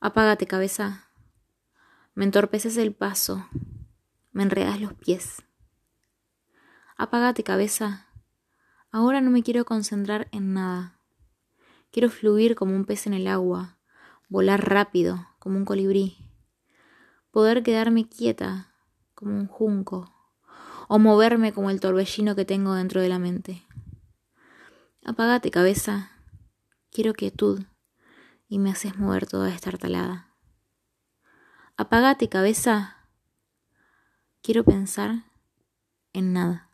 Apágate, cabeza. Me entorpeces el paso. Me enredas los pies. Apágate, cabeza. Ahora no me quiero concentrar en nada. Quiero fluir como un pez en el agua, volar rápido como un colibrí, poder quedarme quieta como un junco o moverme como el torbellino que tengo dentro de la mente. Apágate, cabeza. Quiero quietud y me haces mover toda esta artalada. Apágate, cabeza. Quiero pensar en nada.